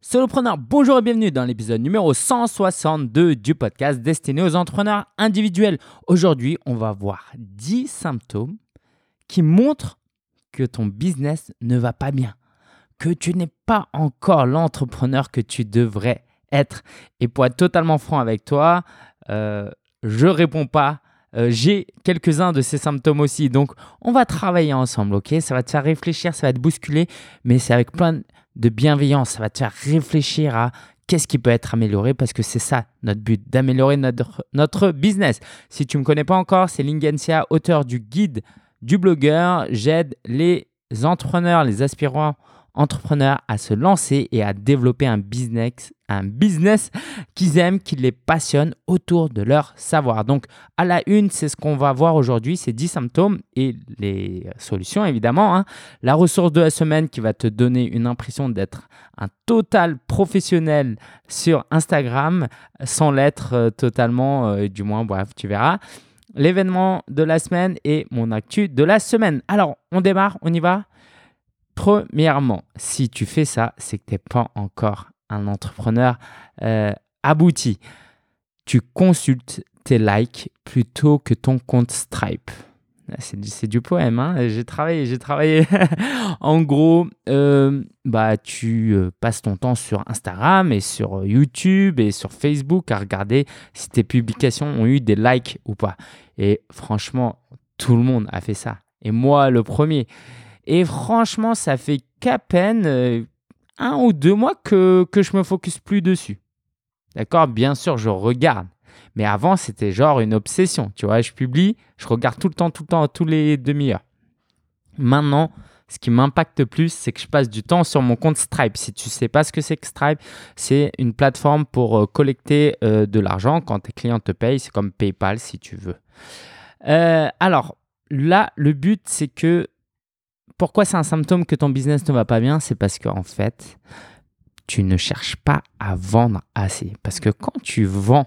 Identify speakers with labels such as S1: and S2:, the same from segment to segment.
S1: Solopreneur, bonjour et bienvenue dans l'épisode numéro 162 du podcast destiné aux entrepreneurs individuels. Aujourd'hui, on va voir 10 symptômes qui montrent que ton business ne va pas bien, que tu n'es pas encore l'entrepreneur que tu devrais être. Et pour être totalement franc avec toi, euh, je réponds pas. Euh, j'ai quelques-uns de ces symptômes aussi. Donc, on va travailler ensemble, ok? Ça va te faire réfléchir, ça va te bousculer, mais c'est avec plein de de bienveillance. Ça va te faire réfléchir à qu'est-ce qui peut être amélioré parce que c'est ça notre but, d'améliorer notre, notre business. Si tu ne me connais pas encore, c'est Lingensia, auteur du guide du blogueur. J'aide les entrepreneurs, les aspirants entrepreneurs à se lancer et à développer un business, un business qu'ils aiment, qui les passionne autour de leur savoir. Donc, à la une, c'est ce qu'on va voir aujourd'hui, ces 10 symptômes et les solutions, évidemment. Hein. La ressource de la semaine qui va te donner une impression d'être un total professionnel sur Instagram, sans l'être euh, totalement, euh, du moins, bref, tu verras. L'événement de la semaine et mon actu de la semaine. Alors, on démarre, on y va? Premièrement, si tu fais ça, c'est que tu n'es pas encore un entrepreneur euh, abouti. Tu consultes tes likes plutôt que ton compte Stripe. C'est du, poème, hein j'ai travaillé, j'ai travaillé. en gros, euh, bah, tu euh, passes ton temps sur Instagram et sur YouTube et sur Facebook à regarder si tes publications ont eu des likes ou pas. Et franchement, tout le monde a fait ça. Et moi, le premier. Et franchement, ça fait qu'à peine euh, un ou deux mois que, que je me focus plus dessus. D'accord? Bien sûr, je regarde. Mais avant, c'était genre une obsession. Tu vois, je publie, je regarde tout le temps, tout le temps, tous les demi-heures. Maintenant, ce qui m'impacte plus, c'est que je passe du temps sur mon compte Stripe. Si tu ne sais pas ce que c'est que Stripe, c'est une plateforme pour euh, collecter euh, de l'argent quand tes clients te payent. C'est comme PayPal si tu veux. alors là, le but, c'est que pourquoi c'est un symptôme que ton business ne va pas bien? C'est parce qu'en fait, tu ne cherches pas à vendre assez. Parce que quand tu vends,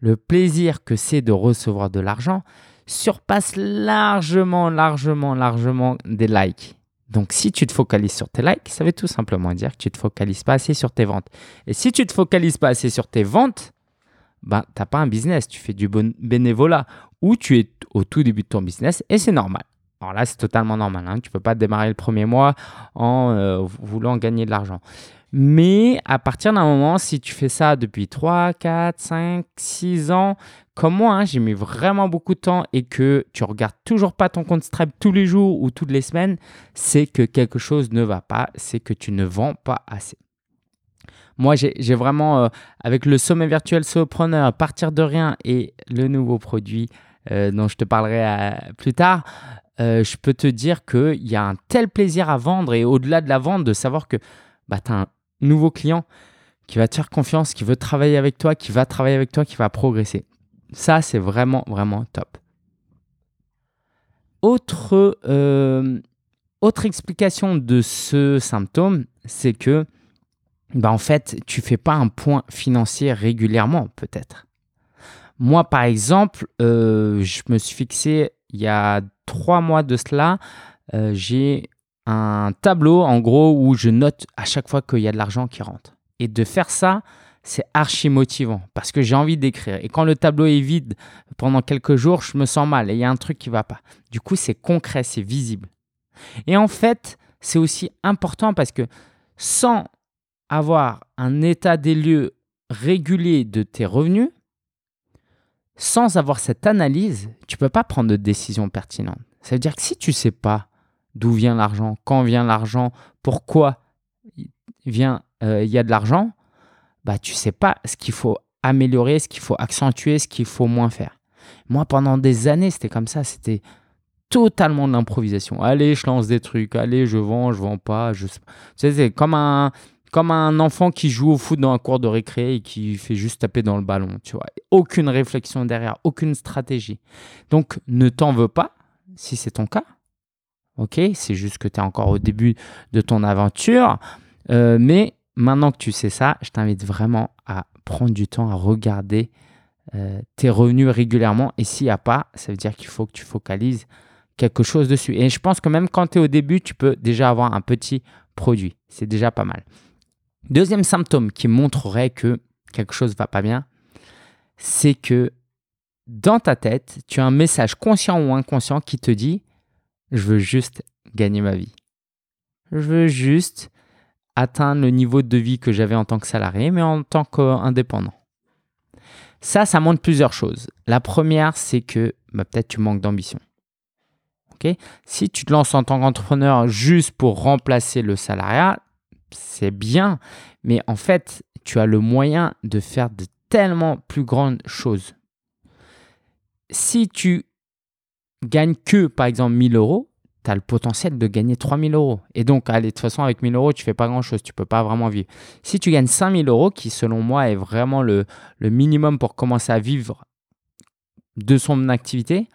S1: le plaisir que c'est de recevoir de l'argent surpasse largement, largement, largement des likes. Donc, si tu te focalises sur tes likes, ça veut tout simplement dire que tu ne te focalises pas assez sur tes ventes. Et si tu ne te focalises pas assez sur tes ventes, ben, tu n'as pas un business, tu fais du bon bénévolat ou tu es au tout début de ton business et c'est normal. Alors là, c'est totalement normal. Hein. Tu ne peux pas démarrer le premier mois en euh, voulant gagner de l'argent. Mais à partir d'un moment, si tu fais ça depuis 3, 4, 5, 6 ans, comme moi, hein, j'ai mis vraiment beaucoup de temps et que tu regardes toujours pas ton compte Stripe tous les jours ou toutes les semaines, c'est que quelque chose ne va pas, c'est que tu ne vends pas assez. Moi, j'ai vraiment, euh, avec le sommet virtuel Solopreneur, partir de rien et le nouveau produit euh, dont je te parlerai plus tard, euh, je peux te dire qu'il y a un tel plaisir à vendre et au-delà de la vente, de savoir que bah, tu as un nouveau client qui va te faire confiance, qui veut travailler avec toi, qui va travailler avec toi, qui va progresser. Ça, c'est vraiment, vraiment top. Autre, euh, autre explication de ce symptôme, c'est que bah, en fait, tu fais pas un point financier régulièrement, peut-être. Moi, par exemple, euh, je me suis fixé il y a trois mois de cela, euh, j'ai un tableau en gros où je note à chaque fois qu'il y a de l'argent qui rentre. Et de faire ça, c'est archi motivant parce que j'ai envie d'écrire. Et quand le tableau est vide pendant quelques jours, je me sens mal et il y a un truc qui va pas. Du coup, c'est concret, c'est visible. Et en fait, c'est aussi important parce que sans avoir un état des lieux régulier de tes revenus, sans avoir cette analyse, tu peux pas prendre de décision pertinente. Ça veut dire que si tu sais pas d'où vient l'argent, quand vient l'argent, pourquoi vient euh, il y a de l'argent, bah tu sais pas ce qu'il faut améliorer, ce qu'il faut accentuer, ce qu'il faut moins faire. Moi pendant des années, c'était comme ça, c'était totalement de l'improvisation. Allez, je lance des trucs, allez, je vends, je vends pas, je C'est comme un comme un enfant qui joue au foot dans un cours de récré et qui fait juste taper dans le ballon, tu vois. Aucune réflexion derrière, aucune stratégie. Donc, ne t'en veux pas si c'est ton cas. Ok, c'est juste que tu es encore au début de ton aventure. Euh, mais maintenant que tu sais ça, je t'invite vraiment à prendre du temps à regarder euh, tes revenus régulièrement. Et s'il n'y a pas, ça veut dire qu'il faut que tu focalises quelque chose dessus. Et je pense que même quand tu es au début, tu peux déjà avoir un petit produit. C'est déjà pas mal. Deuxième symptôme qui montrerait que quelque chose ne va pas bien, c'est que dans ta tête, tu as un message conscient ou inconscient qui te dit je veux juste gagner ma vie. Je veux juste atteindre le niveau de vie que j'avais en tant que salarié, mais en tant qu'indépendant. Ça, ça montre plusieurs choses. La première, c'est que bah, peut-être tu manques d'ambition. si tu te lances en tant qu'entrepreneur juste pour remplacer le salariat, c'est bien, mais en fait, tu as le moyen de faire de tellement plus grandes choses. Si tu gagnes que, par exemple, 1000 euros, tu as le potentiel de gagner 3000 euros. Et donc, allez, de toute façon, avec 1000 euros, tu fais pas grand-chose, tu peux pas vraiment vivre. Si tu gagnes 5000 euros, qui selon moi est vraiment le, minimum pour commencer à vivre de son activité,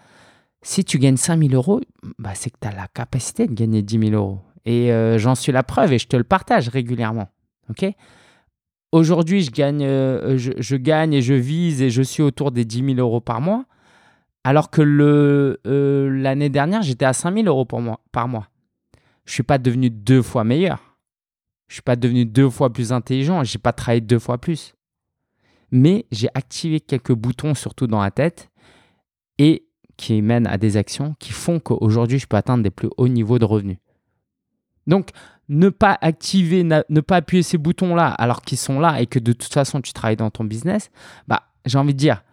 S1: si tu gagnes 5000 euros, bah, c'est que tu as la capacité de gagner 10 000 euros. Et euh, j'en suis la preuve et je te le partage régulièrement. ok? Aujourd'hui, je gagne, euh, je, gagne et je vise et je suis autour des 10 000 euros par mois. Alors que euh, l'année dernière, j'étais à 5 000 euros par mois. Je ne suis pas devenu deux fois meilleur. Je ne suis pas devenu deux fois plus intelligent. Je n'ai pas travaillé deux fois plus. Mais j'ai activé quelques boutons, surtout dans la tête, et qui mènent à des actions qui font qu'aujourd'hui, je peux atteindre des plus hauts niveaux de revenus. Donc, ne pas activer, ne pas appuyer ces boutons-là alors qu'ils sont là et que de toute façon tu travailles dans ton business, bah, j'ai envie de dire,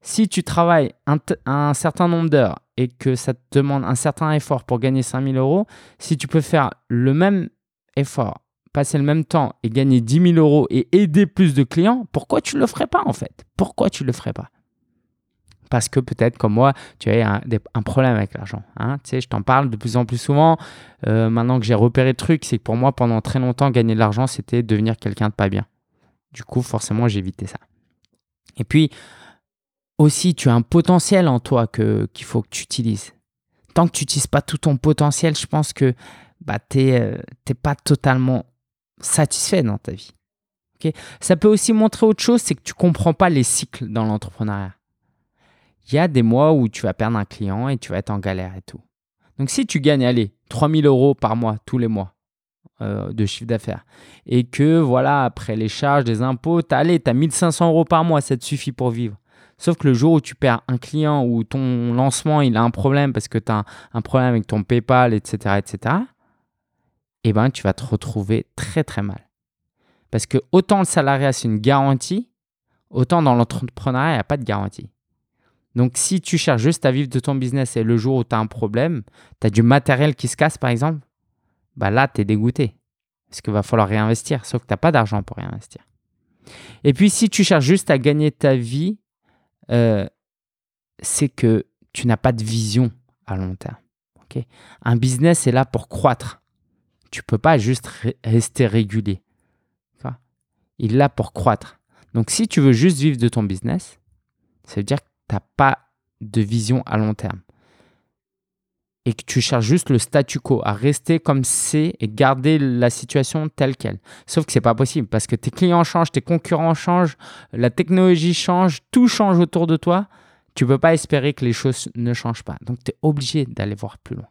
S1: si tu travailles un, certain nombre d'heures et que ça te demande un certain effort pour gagner 5000 euros, si tu peux faire le même effort, passer le même temps et gagner 10 000 euros et aider plus de clients, pourquoi tu ne le ferais pas en fait? Pourquoi tu ne le ferais pas? Parce que peut-être comme moi, tu as un, problème avec l'argent. Hein. Tu sais, je t'en parle de plus en plus souvent. Euh, maintenant que j'ai repéré le truc, c'est que pour moi, pendant très longtemps, gagner de l'argent, c'était devenir quelqu'un de pas bien. Du coup, forcément, évité ça. Et puis, aussi, tu as un potentiel en toi qu'il faut que tu utilises. Tant que tu n'utilises pas tout ton potentiel, je pense que bah, tu n'es euh, pas totalement satisfait dans ta vie. ça peut aussi montrer autre chose, c'est que tu comprends pas les cycles dans l'entrepreneuriat il y a des mois où tu vas perdre un client et tu vas être en galère et tout. Donc si tu gagnes, allez, 3000 euros par mois, tous les mois euh, de chiffre d'affaires, et que voilà, après les charges, les impôts, tu as 1500 euros par mois, ça te suffit pour vivre. Sauf que le jour où tu perds un client ou ton lancement, il a un problème parce que tu as un, problème avec ton PayPal, etc., etc., eh ben, tu vas te retrouver très, très mal. Parce que autant le salariat, c'est une garantie, autant dans l'entrepreneuriat, il n'y a pas de garantie. Donc, si tu cherches juste à vivre de ton business et le jour où tu as un problème, tu as du matériel qui se casse, par exemple, bah là, tu es dégoûté. Parce qu'il va falloir réinvestir, sauf que tu n'as pas d'argent pour réinvestir. Et puis, si tu cherches juste à gagner ta vie, euh, c'est que tu n'as pas de vision à long terme. un business est là pour croître. Tu ne peux pas juste rester régulier. Il est là pour croître. Donc, si tu veux juste vivre de ton business, ça veut dire que tu n'as pas de vision à long terme et que tu cherches juste le statu quo, à rester comme c'est et garder la situation telle qu'elle. Sauf que c'est pas possible parce que tes clients changent, tes concurrents changent, la technologie change, tout change autour de toi. Tu peux pas espérer que les choses ne changent pas. Donc tu es obligé d'aller voir plus loin.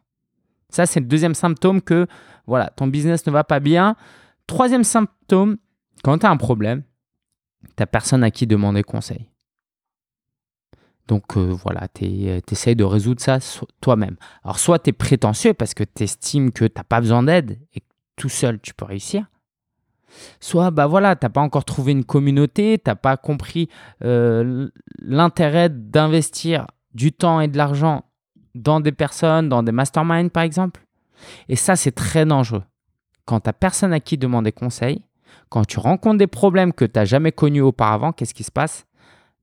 S1: Ça c'est le deuxième symptôme que voilà, ton business ne va pas bien. Troisième symptôme, quand tu as un problème, tu personne à qui demander conseil. Donc euh, voilà, tu euh, essayes de résoudre ça toi-même. Alors soit tu es prétentieux parce que tu estimes que tu n'as pas besoin d'aide et que tout seul tu peux réussir. Soit bah voilà, tu n'as pas encore trouvé une communauté, tu n'as pas compris euh, l'intérêt d'investir du temps et de l'argent dans des personnes, dans des masterminds par exemple. Et ça, c'est très dangereux. Quand tu n'as personne à qui demander conseil, quand tu rencontres des problèmes que tu n'as jamais connus auparavant, qu'est-ce qui se passe?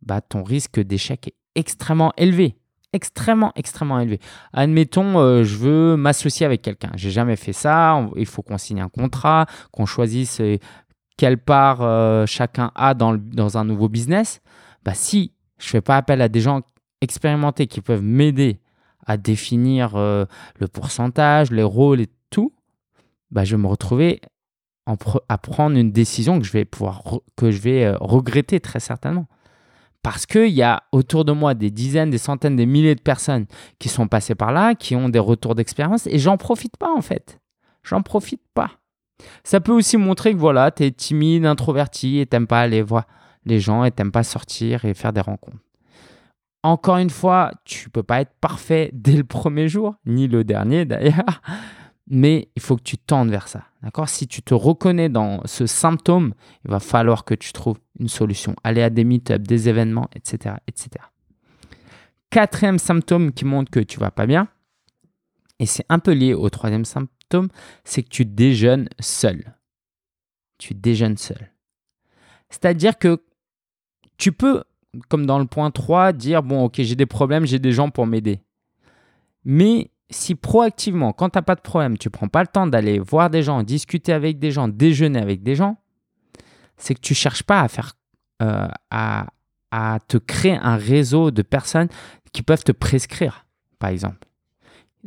S1: Bah, Ton risque d'échec est extrêmement élevé. Extrêmement, extrêmement élevé. Admettons, euh, je veux m'associer avec quelqu'un. J'ai jamais fait ça. Il faut qu'on signe un contrat, qu'on choisisse euh, quelle part euh, chacun a dans, un nouveau business. Bah, si je ne fais pas appel à des gens expérimentés qui peuvent m'aider à définir le pourcentage, les rôles et tout, bah, je vais me retrouver à prendre une décision que je vais pouvoir que je vais regretter très certainement. Parce qu'il y a autour de moi des dizaines, des centaines, des milliers de personnes qui sont passées par là, qui ont des retours d'expérience, et j'en profite pas en fait. J'en profite pas. Ça peut aussi montrer que voilà, tu es timide, introverti et t'aimes pas aller voir les gens et t'aimes pas sortir et faire des rencontres. Encore une fois, tu peux pas être parfait dès le premier jour, ni le dernier d'ailleurs, mais il faut que tu tendes vers ça. D'accord? Si tu te reconnais dans ce symptôme, il va falloir que tu trouves une solution. Aller à des meet-ups, des événements, etc., etc. Quatrième symptôme qui montre que tu vas pas bien, et c'est un peu lié au troisième symptôme, c'est que tu déjeunes seul. Tu déjeunes seul. C'est-à-dire que tu peux comme dans le point 3, dire bon, ok, j'ai des problèmes, j'ai des gens pour m'aider. Mais si proactivement, quand tu n'as pas de problème, tu prends pas le temps d'aller voir des gens, discuter avec des gens, déjeuner avec des gens, c'est que tu cherches pas à faire, euh, à, te créer un réseau de personnes qui peuvent te prescrire, par exemple.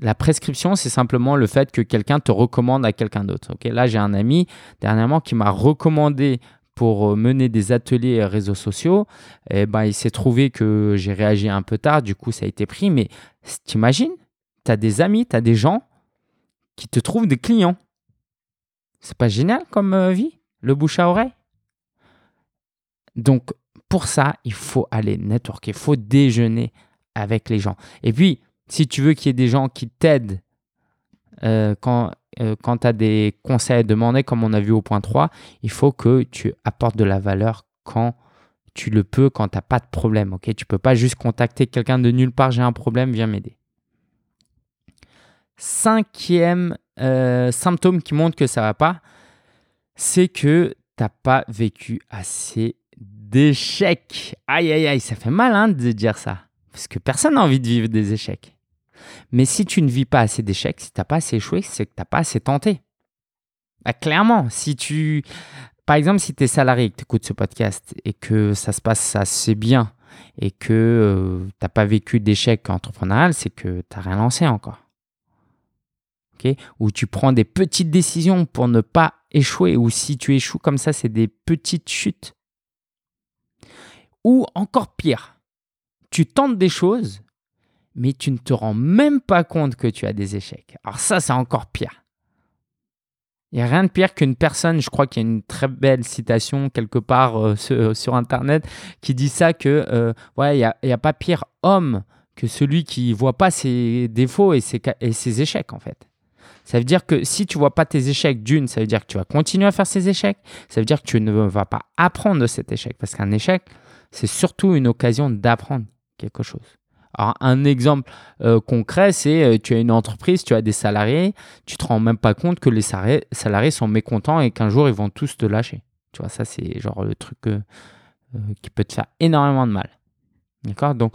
S1: La prescription, c'est simplement le fait que quelqu'un te recommande à quelqu'un d'autre. Ok, Là, j'ai un ami dernièrement qui m'a recommandé pour euh, mener des ateliers réseaux sociaux, eh ben, il s'est trouvé que j'ai réagi un peu tard, du coup ça a été pris. Mais t'imagines, tu as des amis, tu as des gens qui te trouvent des clients. C'est pas génial comme euh, vie, le bouche à oreille? Donc pour ça, il faut aller networker, il faut déjeuner avec les gens. Et puis, si tu veux qu'il y ait des gens qui t'aident euh, quand euh, tu as des conseils à demander, comme on a vu au point 3, il faut que tu apportes de la valeur quand tu le peux, quand tu n'as pas de problème. ok? Tu ne peux pas juste contacter quelqu'un de nulle part, j'ai un problème, viens m'aider. Cinquième euh, symptôme qui montre que ça va pas, c'est que tu n'as pas vécu assez d'échecs. Aïe, aïe, aïe, ça fait mal hein, de dire ça. Parce que personne n'a envie de vivre des échecs. Mais si tu ne vis pas assez d'échecs, si tu n'as pas assez échoué, c'est que tu n'as pas assez tenté. Bah, clairement, si tu. Par exemple, si tu es salarié et que tu écoutes ce podcast et que ça se passe assez bien et que euh, tu n'as pas vécu d'échec entrepreneurial, c'est que tu n'as rien lancé encore. Ou tu prends des petites décisions pour ne pas échouer, ou si tu échoues comme ça, c'est des petites chutes. Ou encore pire, tu tentes des choses mais tu ne te rends même pas compte que tu as des échecs. Alors ça, c'est encore pire. Il n'y a rien de pire qu'une personne, je crois qu'il y a une très belle citation quelque part euh, sur, Internet qui dit ça, que euh, ouais, il n'y a, pas pire homme que celui qui ne voit pas ses défauts et ses échecs en fait. Ça veut dire que si tu vois pas tes échecs, d'une, ça veut dire que tu vas continuer à faire ces échecs. Ça veut dire que tu ne vas pas apprendre de cet échec. Parce qu'un échec, c'est surtout une occasion d'apprendre quelque chose. Alors, un exemple euh, concret, c'est euh, tu as une entreprise, tu as des salariés, tu te rends même pas compte que les salariés, sont mécontents et qu'un jour ils vont tous te lâcher. Tu vois, ça c'est genre le truc euh, qui peut te faire énormément de mal. D'accord? Donc,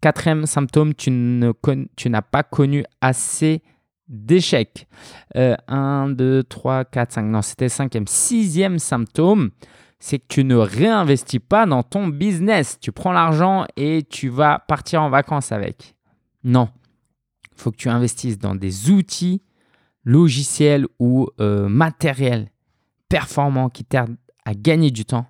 S1: quatrième symptôme, tu n'as pas connu assez d'échecs. 1, 2, 3, 4, 5. Non, c'était cinquième. Sixième symptôme, c'est que tu ne réinvestis pas dans ton business. Tu prends l'argent et tu vas partir en vacances avec. Non. Il faut que tu investisses dans des outils logiciels ou euh, matériels performants qui t'aident à gagner du temps.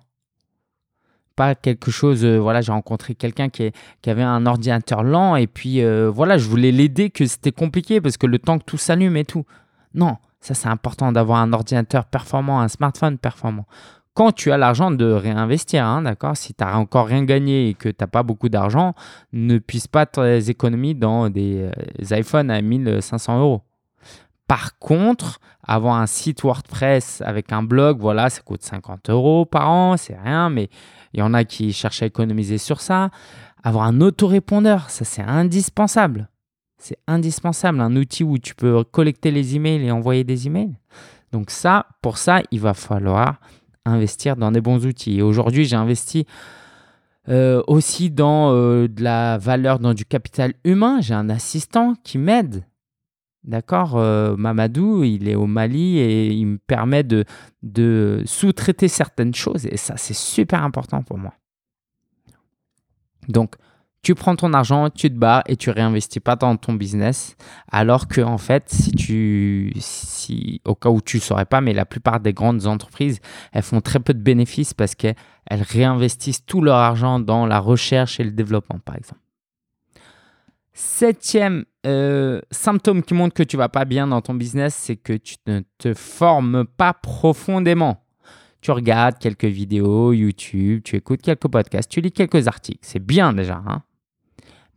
S1: Quelque chose, euh, voilà, j'ai rencontré quelqu'un qui, avait un ordinateur lent et puis euh, voilà, je voulais l'aider que c'était compliqué parce que le temps que tout s'allume et tout. Non, ça c'est important d'avoir un ordinateur performant, un smartphone performant quand tu as l'argent de réinvestir, hein, d'accord Si tu n'as encore rien gagné et que tu n'as pas beaucoup d'argent, ne puisse pas tes économies dans des euh, iPhones à 1500 euros. Par contre, avoir un site WordPress avec un blog, voilà, ça coûte 50 euros par an, c'est rien, mais il y en a qui cherchent à économiser sur ça. Avoir un autorépondeur, ça c'est indispensable. C'est indispensable, un outil où tu peux collecter les emails et envoyer des emails. Donc ça, pour ça, il va falloir investir dans des bons outils. Et aujourd'hui, j'ai investi euh, aussi dans euh, de la valeur, dans du capital humain. J'ai un assistant qui m'aide. D'accord euh, Mamadou, il est au Mali et il me permet de, sous-traiter certaines choses. Et ça, c'est super important pour moi. Donc, tu prends ton argent, tu te barres et tu réinvestis pas dans ton business. Alors que, en fait, si tu, si, au cas où tu ne saurais pas, mais la plupart des grandes entreprises, elles font très peu de bénéfices parce qu'elles réinvestissent tout leur argent dans la recherche et le développement, par exemple. Septième euh, symptôme qui montre que tu vas pas bien dans ton business, c'est que tu ne te formes pas profondément. Tu regardes quelques vidéos YouTube, tu écoutes quelques podcasts, tu lis quelques articles. C'est bien déjà, hein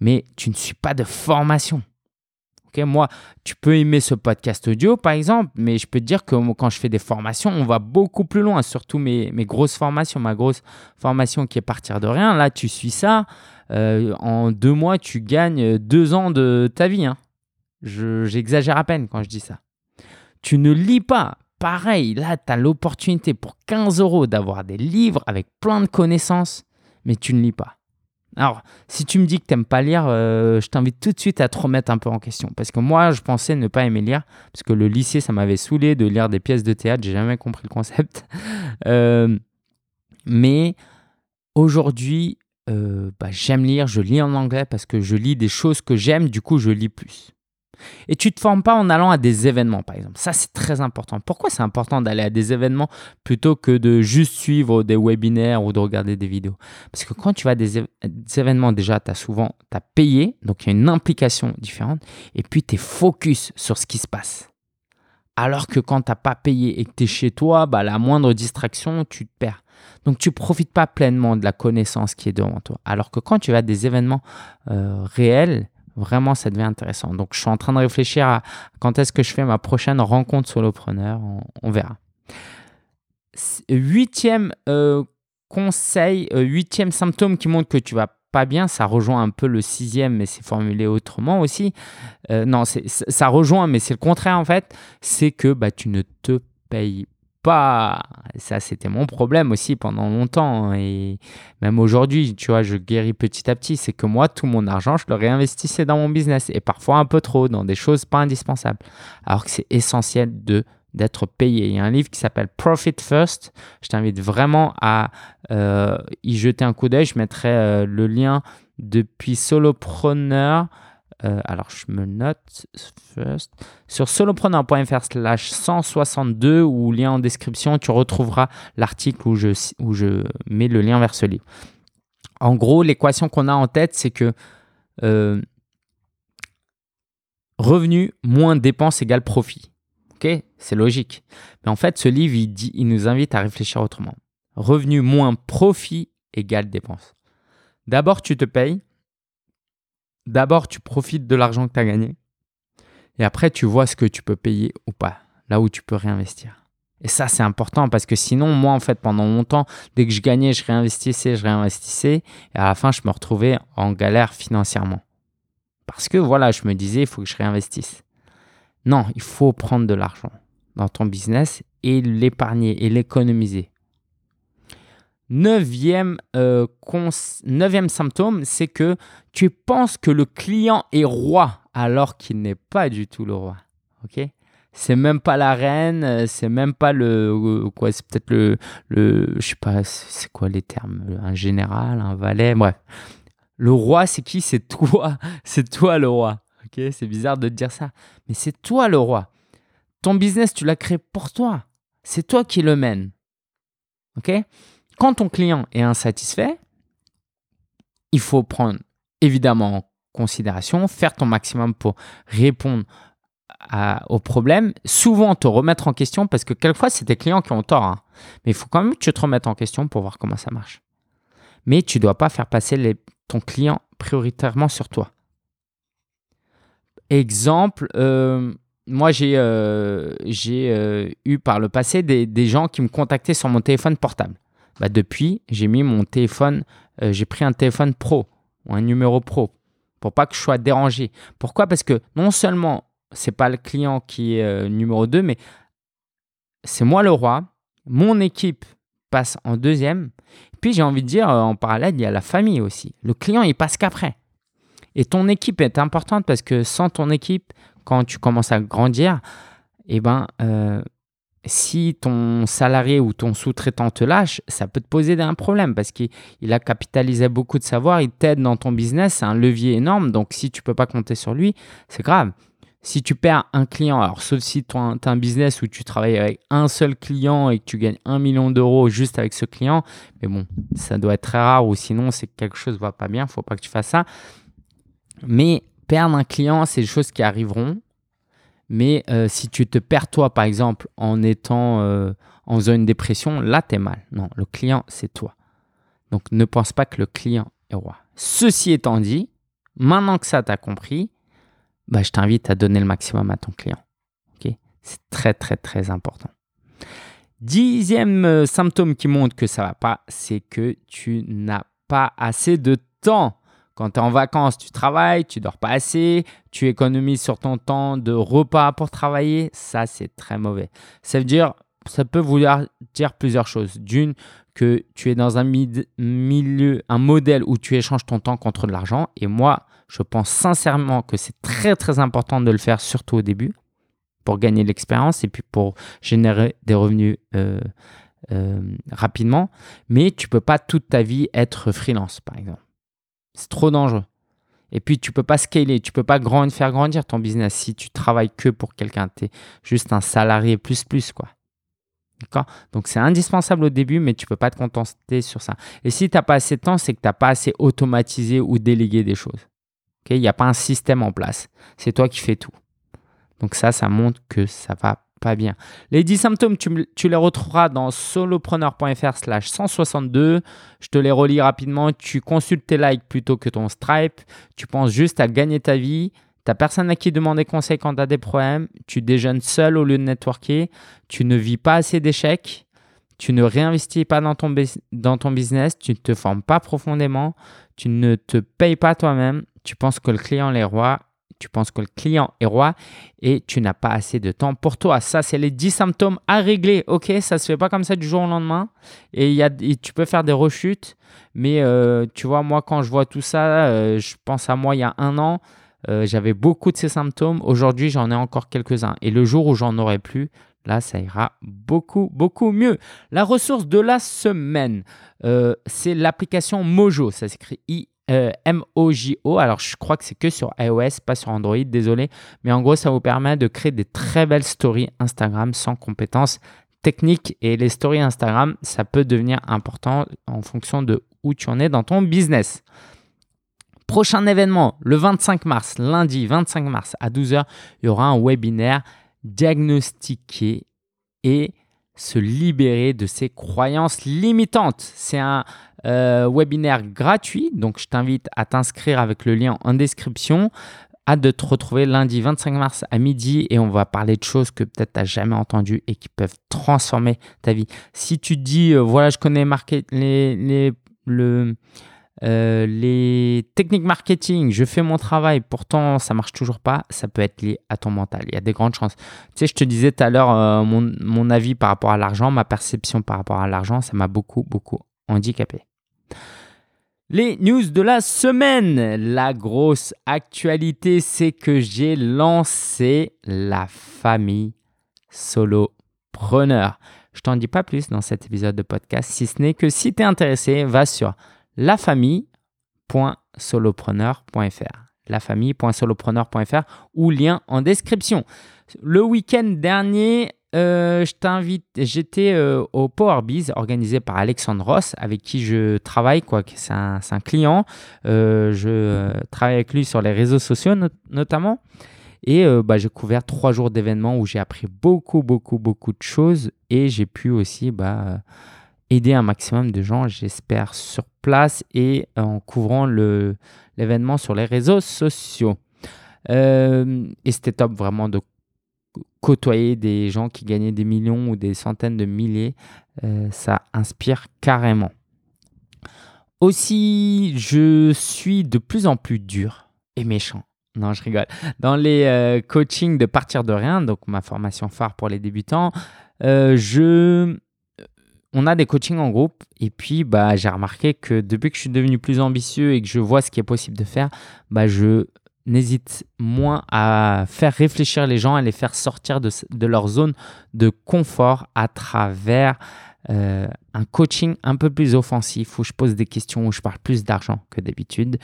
S1: mais tu ne suis pas de formation. Moi, tu peux aimer ce podcast audio, par exemple, mais je peux te dire que quand je fais des formations, on va beaucoup plus loin, surtout mes, grosses formations. Ma grosse formation qui est partir de rien, là, tu suis ça. Euh, en deux mois, tu gagnes deux ans de ta vie. Hein. J'exagère à peine quand je dis ça. Tu ne lis pas. Pareil, là, tu as l'opportunité pour 15 euros d'avoir des livres avec plein de connaissances, mais tu ne lis pas. Alors, si tu me dis que tu n'aimes pas lire, euh, je t'invite tout de suite à te remettre un peu en question. Parce que moi, je pensais ne pas aimer lire, parce que le lycée, ça m'avait saoulé de lire des pièces de théâtre, j'ai jamais compris le concept. Euh, mais aujourd'hui, euh, bah, j'aime lire, je lis en anglais parce que je lis des choses que j'aime, du coup, je lis plus. Et tu ne te formes pas en allant à des événements, par exemple. Ça, c'est très important. Pourquoi c'est important d'aller à des événements plutôt que de juste suivre des webinaires ou de regarder des vidéos? Parce que quand tu vas à des, événements, déjà, tu as souvent as payé, donc il y a une implication différente, et puis tu es focus sur ce qui se passe. Alors que quand tu n'as pas payé et que tu es chez toi, bah, la moindre distraction, tu te perds. Donc tu profites pas pleinement de la connaissance qui est devant toi. Alors que quand tu vas à des événements euh, réels, Vraiment, ça devient intéressant. Donc, je suis en train de réfléchir à quand est-ce que je fais ma prochaine rencontre solopreneur. On, verra. Huitième euh, conseil, euh, huitième symptôme qui montre que tu vas pas bien, ça rejoint un peu le sixième, mais c'est formulé autrement aussi. Euh, non, ça rejoint, mais c'est le contraire en fait. C'est que bah, tu ne te payes pas. Ça, c'était mon problème aussi pendant longtemps. Et même aujourd'hui, tu vois, je guéris petit à petit. C'est que moi, tout mon argent, je le réinvestissais dans mon business. Et parfois un peu trop, dans des choses pas indispensables. Alors que c'est essentiel de d'être payé. Il y a un livre qui s'appelle Profit First. Je t'invite vraiment à euh, y jeter un coup d'œil. Je mettrai euh, le lien depuis Solopreneur euh, alors, je me note first. Sur solopreneur.fr slash 162 ou lien en description, tu retrouveras l'article où je, où je mets le lien vers ce livre. En gros, l'équation qu'on a en tête, c'est que euh, revenu moins dépenses égale profit. Ok? C'est logique. Mais en fait, ce livre, il, dit, il nous invite à réfléchir autrement. Revenu moins profit égale dépenses. D'abord, tu te payes d'abord, tu profites de l'argent que tu as gagné. Et après, tu vois ce que tu peux payer ou pas, là où tu peux réinvestir. Et ça, c'est important parce que sinon, moi, en fait, pendant longtemps, dès que je gagnais, je réinvestissais, je réinvestissais. Et à la fin, je me retrouvais en galère financièrement. Parce que voilà, je me disais, il faut que je réinvestisse. Non, il faut prendre de l'argent dans ton business et l'épargner et l'économiser. Neuvième, euh, neuvième symptôme, c'est que tu penses que le client est roi alors qu'il n'est pas du tout le roi. Ok? C'est même pas la reine, euh, c'est même pas le euh, quoi, c'est peut-être le le je sais pas c'est quoi les termes, un général, un valet, bref. Le roi, c'est qui? C'est toi, c'est toi le roi. OK? C'est bizarre de te dire ça, mais c'est toi le roi. Ton business, tu l'as créé pour toi. C'est toi qui le mène. OK? Quand ton client est insatisfait, il faut prendre évidemment en considération, faire ton maximum pour répondre au problème, souvent te remettre en question parce que quelquefois c'est tes clients qui ont tort. Hein. Mais il faut quand même que tu te remettes en question pour voir comment ça marche. Mais tu ne dois pas faire passer ton client prioritairement sur toi. Exemple, euh, moi j'ai euh, euh, eu par le passé des, gens qui me contactaient sur mon téléphone portable. Bah, depuis, j'ai mis mon téléphone, euh, j'ai pris un téléphone pro ou un numéro pro pour pas que je sois dérangé. Pourquoi? Parce que non seulement c'est pas le client qui est euh, numéro 2, mais c'est moi le roi, mon équipe passe en deuxième, puis j'ai envie de dire euh, en parallèle, il y a la famille aussi. Le client, il passe qu'après. Et ton équipe est importante parce que sans ton équipe, quand tu commences à grandir, eh ben, si ton salarié ou ton sous-traitant te lâche, ça peut te poser un problème parce qu'il a capitalisé beaucoup de savoir, il t'aide dans ton business, c'est un levier énorme. Donc, si tu ne peux pas compter sur lui, c'est grave. Si tu perds un client, alors sauf si tu as un business où tu travailles avec un seul client et que tu gagnes un million d'euros juste avec ce client, mais bon, ça doit être très rare ou sinon c'est quelque chose ne va pas bien, il ne faut pas que tu fasses ça. Mais Perdre un client, c'est des choses qui arriveront. Mais euh, si tu te perds toi, par exemple, en étant euh, en faisant une dépression, là, tu es mal. Non, le client, c'est toi. Donc, ne pense pas que le client est roi. Ceci étant dit, maintenant que ça t'a compris, bah, je t'invite à donner le maximum à ton client. c'est très, très, très important. Dixième euh, symptôme qui montre que ça va pas, c'est que tu n'as pas assez de temps. Quand tu es en vacances, tu travailles, tu dors pas assez, tu économises sur ton temps de repas pour travailler, ça c'est très mauvais. Ça veut dire, ça peut vouloir dire plusieurs choses. D'une, que tu es dans un milieu, un modèle où tu échanges ton temps contre de l'argent. Et moi, je pense sincèrement que c'est très très important de le faire, surtout au début, pour gagner l'expérience et puis pour générer des revenus euh, euh, rapidement. Mais tu peux pas toute ta vie être freelance, par exemple. C'est trop dangereux. Et puis, tu peux pas scaler, tu peux pas faire grandir ton business si tu travailles que pour quelqu'un. Tu es juste un salarié plus plus, quoi. D'accord? Donc, c'est indispensable au début, mais tu peux pas te contenter sur ça. Et si tu n'as pas assez de temps, c'est que tu n'as pas assez automatisé ou délégué des choses. Il n'y a pas un système en place. C'est toi qui fais tout. Donc, ça, ça montre que ça va bien. Les 10 symptômes, tu, les retrouveras dans solopreneur.fr slash 162. Je te les relis rapidement. Tu consultes tes likes plutôt que ton Stripe. Tu penses juste à gagner ta vie. Tu n'as personne à qui demander conseil quand tu as des problèmes. Tu déjeunes seul au lieu de networker. Tu ne vis pas assez d'échecs. Tu ne réinvestis pas dans ton, dans ton business. Tu ne te formes pas profondément. Tu ne te payes pas toi-même. Tu penses que le client est roi tu penses que le client est roi et tu n'as pas assez de temps pour toi. Ça, c'est les 10 symptômes à régler. Ok, ça se fait pas comme ça du jour au lendemain. Et, y a, tu peux faire des rechutes. Mais euh, tu vois, moi, quand je vois tout ça, euh, je pense à moi il y a un an. Euh, j'avais beaucoup de ces symptômes. Aujourd'hui, j'en ai encore quelques-uns. Et le jour où j'en aurai plus, là, ça ira beaucoup, beaucoup mieux. La ressource de la semaine, c'est l'application Mojo. Ça s'écrit I euh, M-O-J-O. Alors, je crois que c'est que sur iOS, pas sur Android, désolé. Mais en gros, ça vous permet de créer des très belles stories Instagram sans compétences techniques. Et les stories Instagram, ça peut devenir important en fonction de où tu en es dans ton business. Prochain événement, le 25 mars, lundi 25 mars à 12h, il y aura un webinaire diagnostiquer et se libérer de ses croyances limitantes. C'est un euh, webinaire gratuit. Donc, je t'invite à t'inscrire avec le lien en description. Hâte de te retrouver lundi 25 mars à midi et on va parler de choses que peut-être tu n'as jamais entendues et qui peuvent transformer ta vie. Si tu dis, euh, voilà, je connais les, les, le, euh, les techniques marketing, je fais mon travail, pourtant ça marche toujours pas, ça peut être lié à ton mental. Il y a des grandes chances. Tu sais, je te disais tout à l'heure mon, mon avis par rapport à l'argent, ma perception par rapport à l'argent, ça m'a beaucoup, beaucoup handicapé. Les news de la semaine. La grosse actualité, c'est que j'ai lancé la famille solopreneur. Je t'en dis pas plus dans cet épisode de podcast, si ce n'est que si tu es intéressé, va sur lafamille.solopreneur.fr lafamille.solopreneur.fr ou lien en description. Le week-end dernier, euh, je t'invite, j'étais euh, au Powerbiz organisé par Alexandre Ross, avec qui je travaille, quoi. C'est un, un, client. Euh, je travaille avec lui sur les réseaux sociaux notamment. Et bah, j'ai couvert trois jours d'événements où j'ai appris beaucoup, beaucoup, beaucoup de choses. Et j'ai pu aussi bah, aider un maximum de gens, j'espère, sur place et en couvrant l'événement sur les réseaux sociaux. et c'était top vraiment de côtoyer des gens qui gagnaient des millions ou des centaines de milliers, euh, ça inspire carrément. Aussi, je suis de plus en plus dur et méchant. Non, je rigole. Dans les euh, coachings de partir de rien, donc ma formation phare pour les débutants, euh, je on a des coachings en groupe et puis bah, j'ai remarqué que depuis que je suis devenu plus ambitieux et que je vois ce qui est possible de faire, bah, je n'hésite moins à faire réfléchir les gens, à les faire sortir de, leur zone de confort à travers euh, un coaching un peu plus offensif où je pose des questions, où je parle plus d'argent que d'habitude.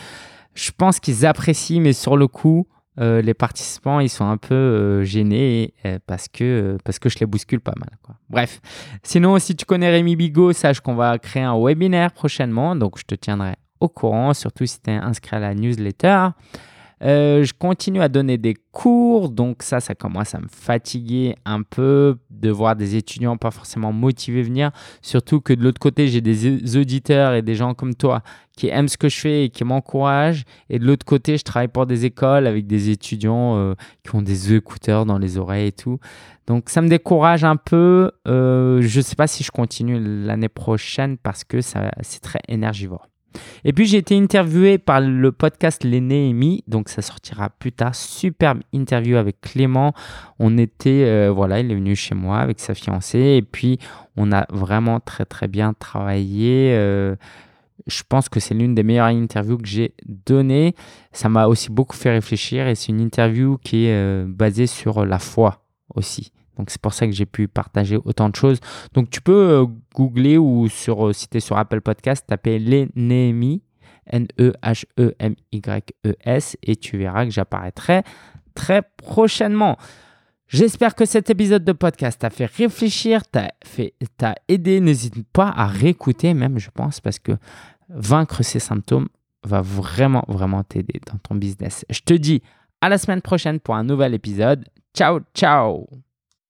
S1: Je pense qu'ils apprécient, mais sur le coup, euh, les participants, ils sont un peu euh, gênés parce, que, parce que je les bouscule pas mal. Bref, sinon, si tu connais Rémi Bigot, sache qu'on va créer un webinaire prochainement, donc je te tiendrai au courant, surtout si tu es inscrit à la newsletter. Euh, je continue à donner des cours, donc ça, ça commence à me fatiguer un peu de voir des étudiants pas forcément motivés venir. Surtout que de l'autre côté, j'ai des auditeurs et des gens comme toi qui aiment ce que je fais et qui m'encouragent. Et de l'autre côté, je travaille pour des écoles avec des étudiants euh, qui ont des écouteurs dans les oreilles et tout. Donc ça me décourage un peu. Euh, je ne sais pas si je continue l'année prochaine parce que c'est très énergivore. Et puis j'ai été interviewé par le podcast Les donc ça sortira plus tard. Superbe interview avec Clément. On était, euh, voilà, il est venu chez moi avec sa fiancée et puis on a vraiment très très bien travaillé. Euh, je pense que c'est l'une des meilleures interviews que j'ai données. Ça m'a aussi beaucoup fait réfléchir et c'est une interview qui est euh, basée sur la foi aussi. Donc c'est pour ça que j'ai pu partager autant de choses. Donc tu peux euh, googler ou sur, euh, si tu es sur Apple Podcast, taper les N-E-H-E-M-Y-E-S, et tu verras que j'apparaîtrai très prochainement. J'espère que cet épisode de podcast t'a fait réfléchir, t'a aidé. N'hésite pas à réécouter même, je pense, parce que vaincre ces symptômes va vraiment, vraiment t'aider dans ton business. Je te dis à la semaine prochaine pour un nouvel épisode. Ciao, ciao